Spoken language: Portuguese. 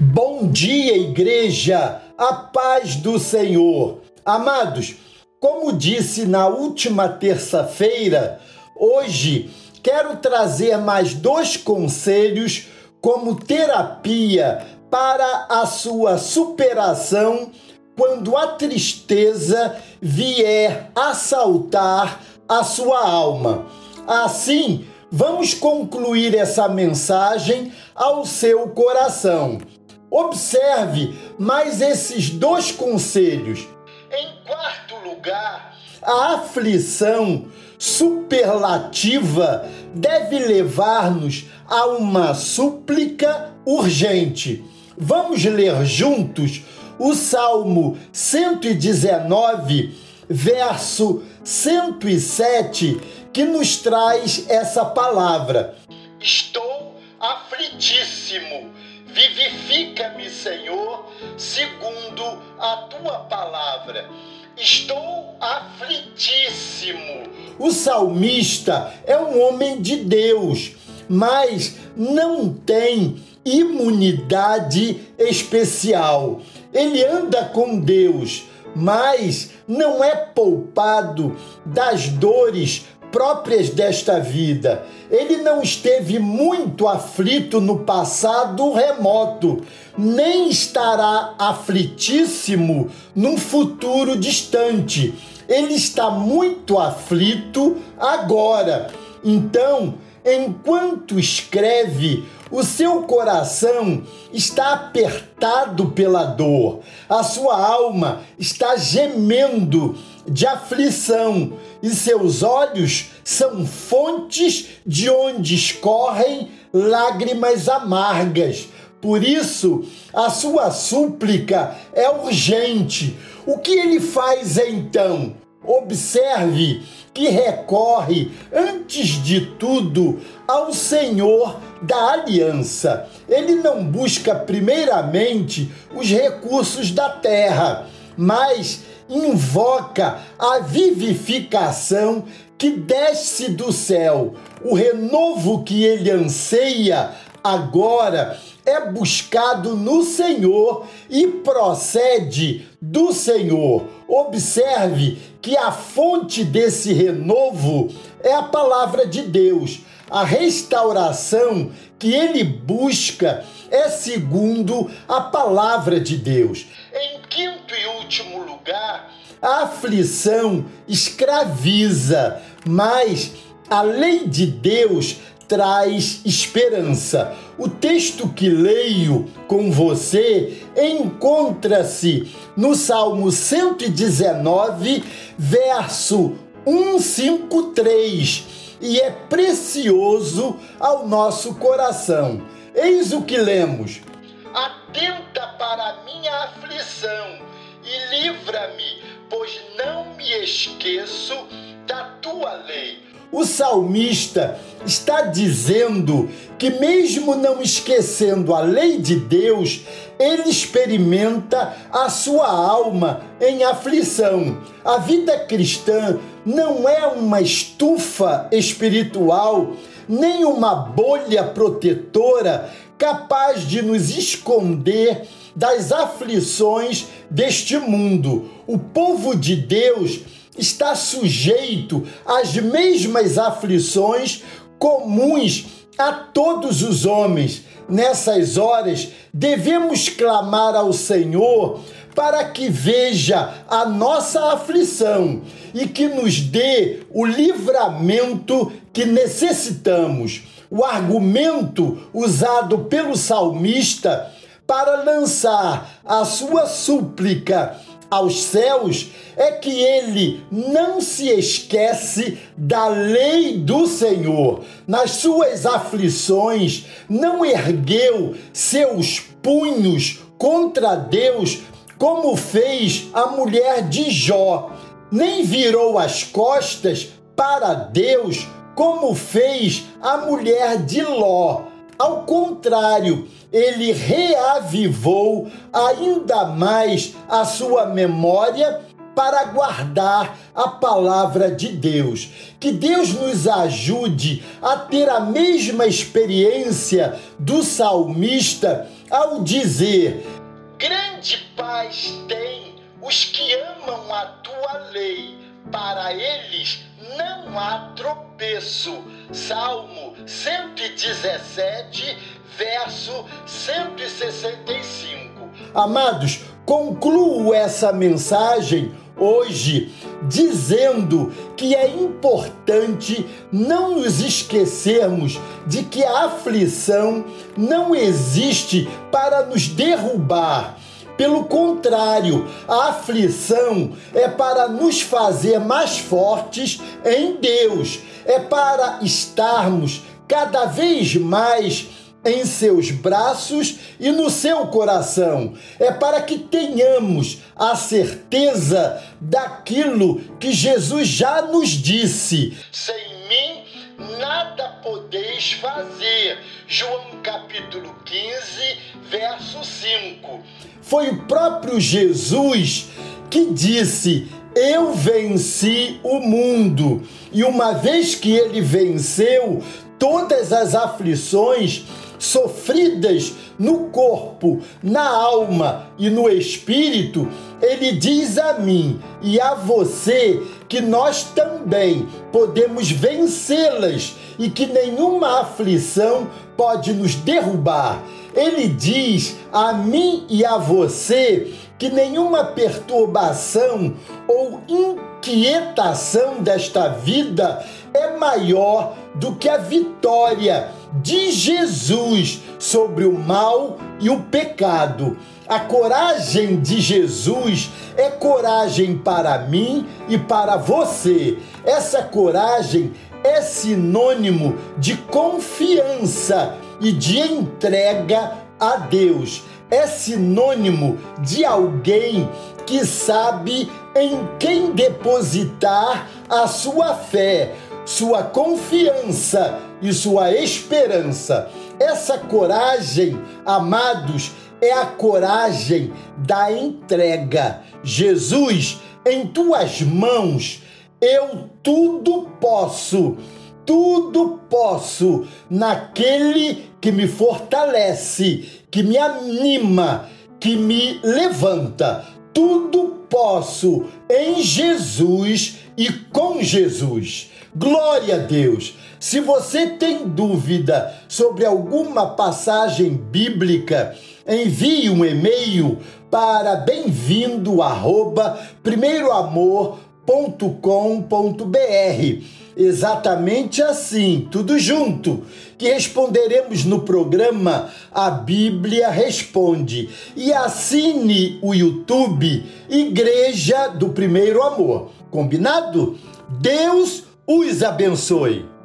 Bom dia, igreja, a paz do Senhor. Amados, como disse na última terça-feira, hoje quero trazer mais dois conselhos como terapia para a sua superação quando a tristeza vier assaltar a sua alma. Assim, vamos concluir essa mensagem ao seu coração. Observe mais esses dois conselhos. Em quarto lugar, a aflição superlativa deve levar-nos a uma súplica urgente. Vamos ler juntos o Salmo 119, verso 107, que nos traz essa palavra. Estou aflitíssimo Vivifica-me, Senhor, segundo a tua palavra. Estou aflitíssimo. O salmista é um homem de Deus, mas não tem imunidade especial. Ele anda com Deus, mas não é poupado das dores próprias desta vida. Ele não esteve muito aflito no passado remoto, nem estará aflitíssimo num futuro distante. Ele está muito aflito agora. Então, enquanto escreve, o seu coração está apertado pela dor, a sua alma está gemendo de aflição e seus olhos são fontes de onde escorrem lágrimas amargas. Por isso, a sua súplica é urgente. O que ele faz então? Observe que recorre, antes de tudo, ao Senhor da aliança. Ele não busca, primeiramente, os recursos da terra, mas invoca a vivificação que desce do céu. O renovo que ele anseia agora é buscado no Senhor e procede do Senhor. Observe que a fonte desse renovo é a palavra de Deus. A restauração que ele busca é segundo a palavra de Deus. Em quinto e último lugar, a aflição escraviza, mas a lei de Deus traz esperança. O texto que leio com você encontra-se no Salmo 119, verso 153, e é precioso ao nosso coração. Eis o que lemos: Atenta para a minha aflição e livra-me, pois não me esqueço da tua lei o salmista está dizendo que, mesmo não esquecendo a lei de Deus, ele experimenta a sua alma em aflição. A vida cristã não é uma estufa espiritual, nem uma bolha protetora capaz de nos esconder das aflições deste mundo. O povo de Deus está sujeito às mesmas aflições comuns a todos os homens. Nessas horas, devemos clamar ao Senhor para que veja a nossa aflição e que nos dê o livramento que necessitamos. O argumento usado pelo salmista para lançar a sua súplica aos céus é que ele não se esquece da lei do Senhor. Nas suas aflições, não ergueu seus punhos contra Deus, como fez a mulher de Jó, nem virou as costas para Deus, como fez a mulher de Ló. Ao contrário, ele reavivou ainda mais a sua memória para guardar a palavra de Deus. Que Deus nos ajude a ter a mesma experiência do salmista ao dizer: Grande paz tem os que amam a tua lei, para eles não há tropeço. Salmo 117, verso 165. Amados, concluo essa mensagem hoje dizendo que é importante não nos esquecermos de que a aflição não existe para nos derrubar. Pelo contrário, a aflição é para nos fazer mais fortes em Deus, é para estarmos cada vez mais em seus braços e no seu coração. É para que tenhamos a certeza daquilo que Jesus já nos disse: sem mim nada podeis fazer. João capítulo 15, verso 5. Foi o próprio Jesus que disse: Eu venci o mundo. E uma vez que ele venceu todas as aflições, sofridas no corpo, na alma e no espírito, ele diz a mim e a você que nós também podemos vencê-las e que nenhuma aflição pode nos derrubar. Ele diz a mim e a você que nenhuma perturbação ou inquietação desta vida é maior do que a vitória de Jesus sobre o mal e o pecado. A coragem de Jesus é coragem para mim e para você. Essa coragem é sinônimo de confiança e de entrega a Deus. É sinônimo de alguém que sabe em quem depositar a sua fé, sua confiança e sua esperança. Essa coragem, amados, é a coragem da entrega. Jesus, em tuas mãos, eu tudo posso, tudo posso naquele que me fortalece, que me anima, que me levanta. Tudo posso em Jesus e com Jesus. Glória a Deus! Se você tem dúvida sobre alguma passagem bíblica, envie um e-mail para bem-vindo arroba primeiroamor.com.br. Exatamente assim, tudo junto, que responderemos no programa A Bíblia Responde. E assine o YouTube Igreja do Primeiro Amor. Combinado? Deus os abençoe.